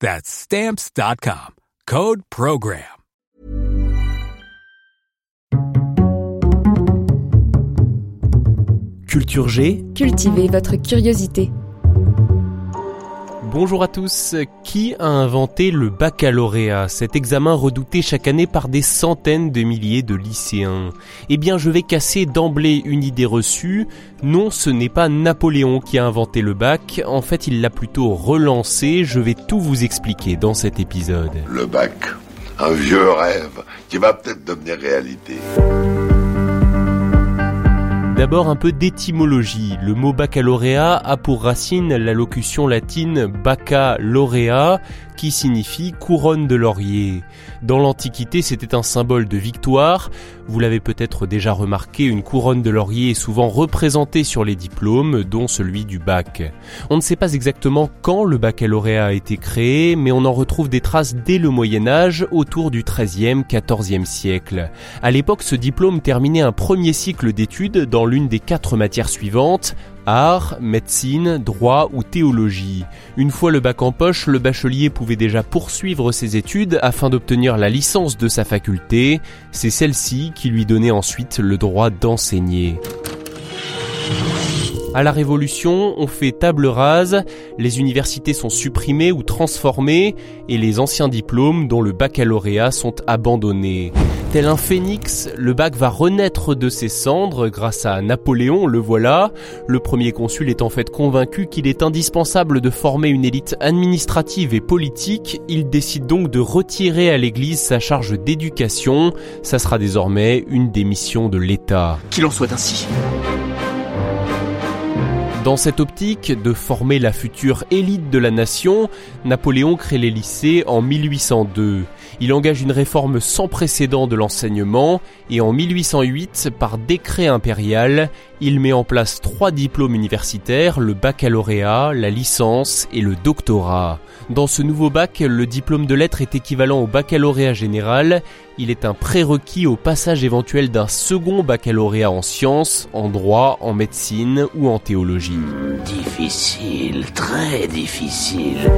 That's Stamps.com. Code PROGRAM. Culture G. Cultivez votre curiosité. Bonjour à tous. Qui a inventé le baccalauréat, cet examen redouté chaque année par des centaines de milliers de lycéens Eh bien, je vais casser d'emblée une idée reçue. Non, ce n'est pas Napoléon qui a inventé le bac. En fait, il l'a plutôt relancé. Je vais tout vous expliquer dans cet épisode. Le bac, un vieux rêve qui va peut-être devenir réalité. D'abord un peu d'étymologie. Le mot baccalauréat a pour racine la locution latine baccalauréat qui signifie couronne de laurier. Dans l'Antiquité, c'était un symbole de victoire. Vous l'avez peut-être déjà remarqué, une couronne de laurier est souvent représentée sur les diplômes, dont celui du bac. On ne sait pas exactement quand le baccalauréat a été créé, mais on en retrouve des traces dès le Moyen Âge, autour du XIIIe, XIVe siècle. À l'époque, ce diplôme terminait un premier cycle d'études dans l'une des quatre matières suivantes, art, médecine, droit ou théologie. Une fois le bac en poche, le bachelier pouvait déjà poursuivre ses études afin d'obtenir la licence de sa faculté. C'est celle-ci qui lui donnait ensuite le droit d'enseigner. À la Révolution, on fait table rase, les universités sont supprimées ou transformées et les anciens diplômes, dont le baccalauréat, sont abandonnés. Tel un phénix, le bac va renaître de ses cendres grâce à Napoléon, le voilà. Le premier consul est en fait convaincu qu'il est indispensable de former une élite administrative et politique. Il décide donc de retirer à l'Église sa charge d'éducation. Ça sera désormais une des missions de l'État. Qu'il en soit ainsi. Dans cette optique de former la future élite de la nation, Napoléon crée les lycées en 1802. Il engage une réforme sans précédent de l'enseignement et en 1808, par décret impérial, il met en place trois diplômes universitaires, le baccalauréat, la licence et le doctorat. Dans ce nouveau bac, le diplôme de lettres est équivalent au baccalauréat général. Il est un prérequis au passage éventuel d'un second baccalauréat en sciences, en droit, en médecine ou en théologie. Difficile, très difficile.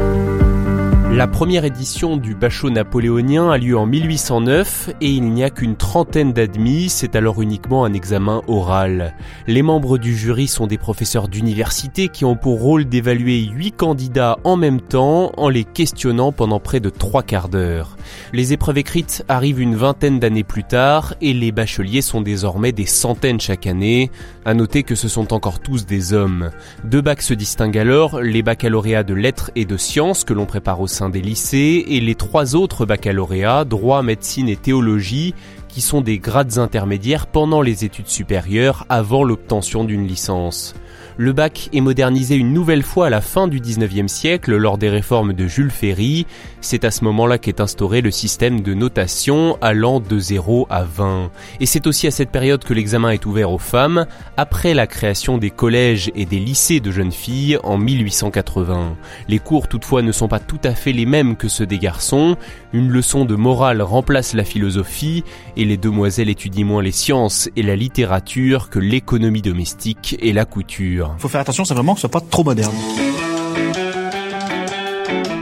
La première édition du Bachot napoléonien a lieu en 1809 et il n'y a qu'une trentaine d'admis, c'est alors uniquement un examen oral. Les membres du jury sont des professeurs d'université qui ont pour rôle d'évaluer huit candidats en même temps en les questionnant pendant près de trois quarts d'heure. Les épreuves écrites arrivent une vingtaine d'années plus tard et les bacheliers sont désormais des centaines chaque année. À noter que ce sont encore tous des hommes. Deux bacs se distinguent alors, les baccalauréats de lettres et de sciences que l'on prépare au sein des lycées et les trois autres baccalauréats, droit, médecine et théologie, qui sont des grades intermédiaires pendant les études supérieures avant l'obtention d'une licence. Le bac est modernisé une nouvelle fois à la fin du 19e siècle lors des réformes de Jules Ferry. C'est à ce moment-là qu'est instauré le système de notation allant de 0 à 20. Et c'est aussi à cette période que l'examen est ouvert aux femmes, après la création des collèges et des lycées de jeunes filles en 1880. Les cours toutefois ne sont pas tout à fait les mêmes que ceux des garçons. Une leçon de morale remplace la philosophie et les demoiselles étudient moins les sciences et la littérature que l'économie domestique et la couture. Faut faire attention, c'est vraiment que ce soit pas trop moderne.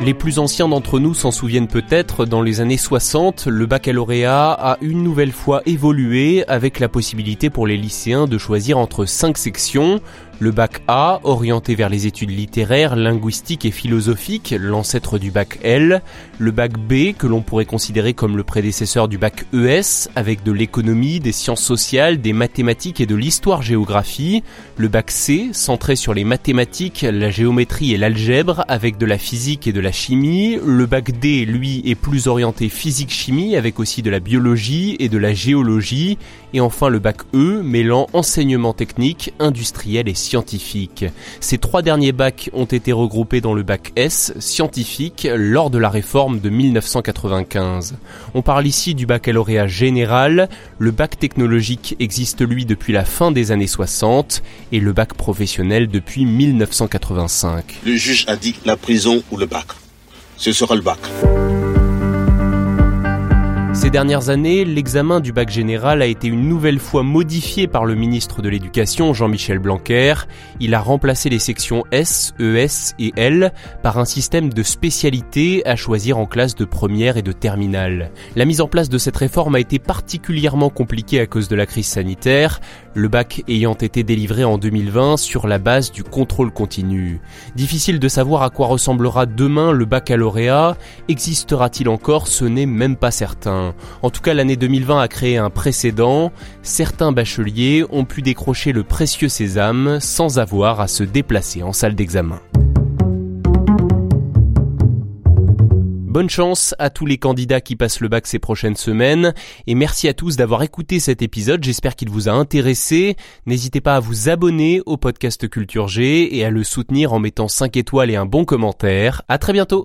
Les plus anciens d'entre nous s'en souviennent peut-être, dans les années 60, le baccalauréat a une nouvelle fois évolué avec la possibilité pour les lycéens de choisir entre cinq sections, Le bac A, orienté vers les études littéraires, linguistiques et philosophiques, l'ancêtre du bac L. Le bac B, que l'on pourrait considérer comme le prédécesseur du bac ES, avec de l'économie, des sciences sociales, des mathématiques et de l'histoire-géographie. Le bac C, centré sur les mathématiques, la géométrie et l'algèbre, avec de la physique et de la chimie. Le bac D, lui, est plus orienté physique-chimie, avec aussi de la biologie et de la géologie. Et enfin le bac E, mêlant enseignement technique, industriel et scientifique. Ces trois derniers bacs ont été regroupés dans le bac S, scientifique, lors de la réforme de 1995. On parle ici du baccalauréat général, le bac technologique existe lui depuis la fin des années 60 et le bac professionnel depuis 1985. Le juge a dit la prison ou le bac. Ce sera le bac. Dernières années, l'examen du bac général a été une nouvelle fois modifié par le ministre de l'Éducation, Jean-Michel Blanquer. Il a remplacé les sections S, ES et L par un système de spécialité à choisir en classe de première et de terminale. La mise en place de cette réforme a été particulièrement compliquée à cause de la crise sanitaire, le bac ayant été délivré en 2020 sur la base du contrôle continu. Difficile de savoir à quoi ressemblera demain le baccalauréat, existera-t-il encore, ce n'est même pas certain. En tout cas, l'année 2020 a créé un précédent. Certains bacheliers ont pu décrocher le précieux sésame sans avoir à se déplacer en salle d'examen. Bonne chance à tous les candidats qui passent le bac ces prochaines semaines et merci à tous d'avoir écouté cet épisode. J'espère qu'il vous a intéressé. N'hésitez pas à vous abonner au podcast Culture G et à le soutenir en mettant 5 étoiles et un bon commentaire. À très bientôt.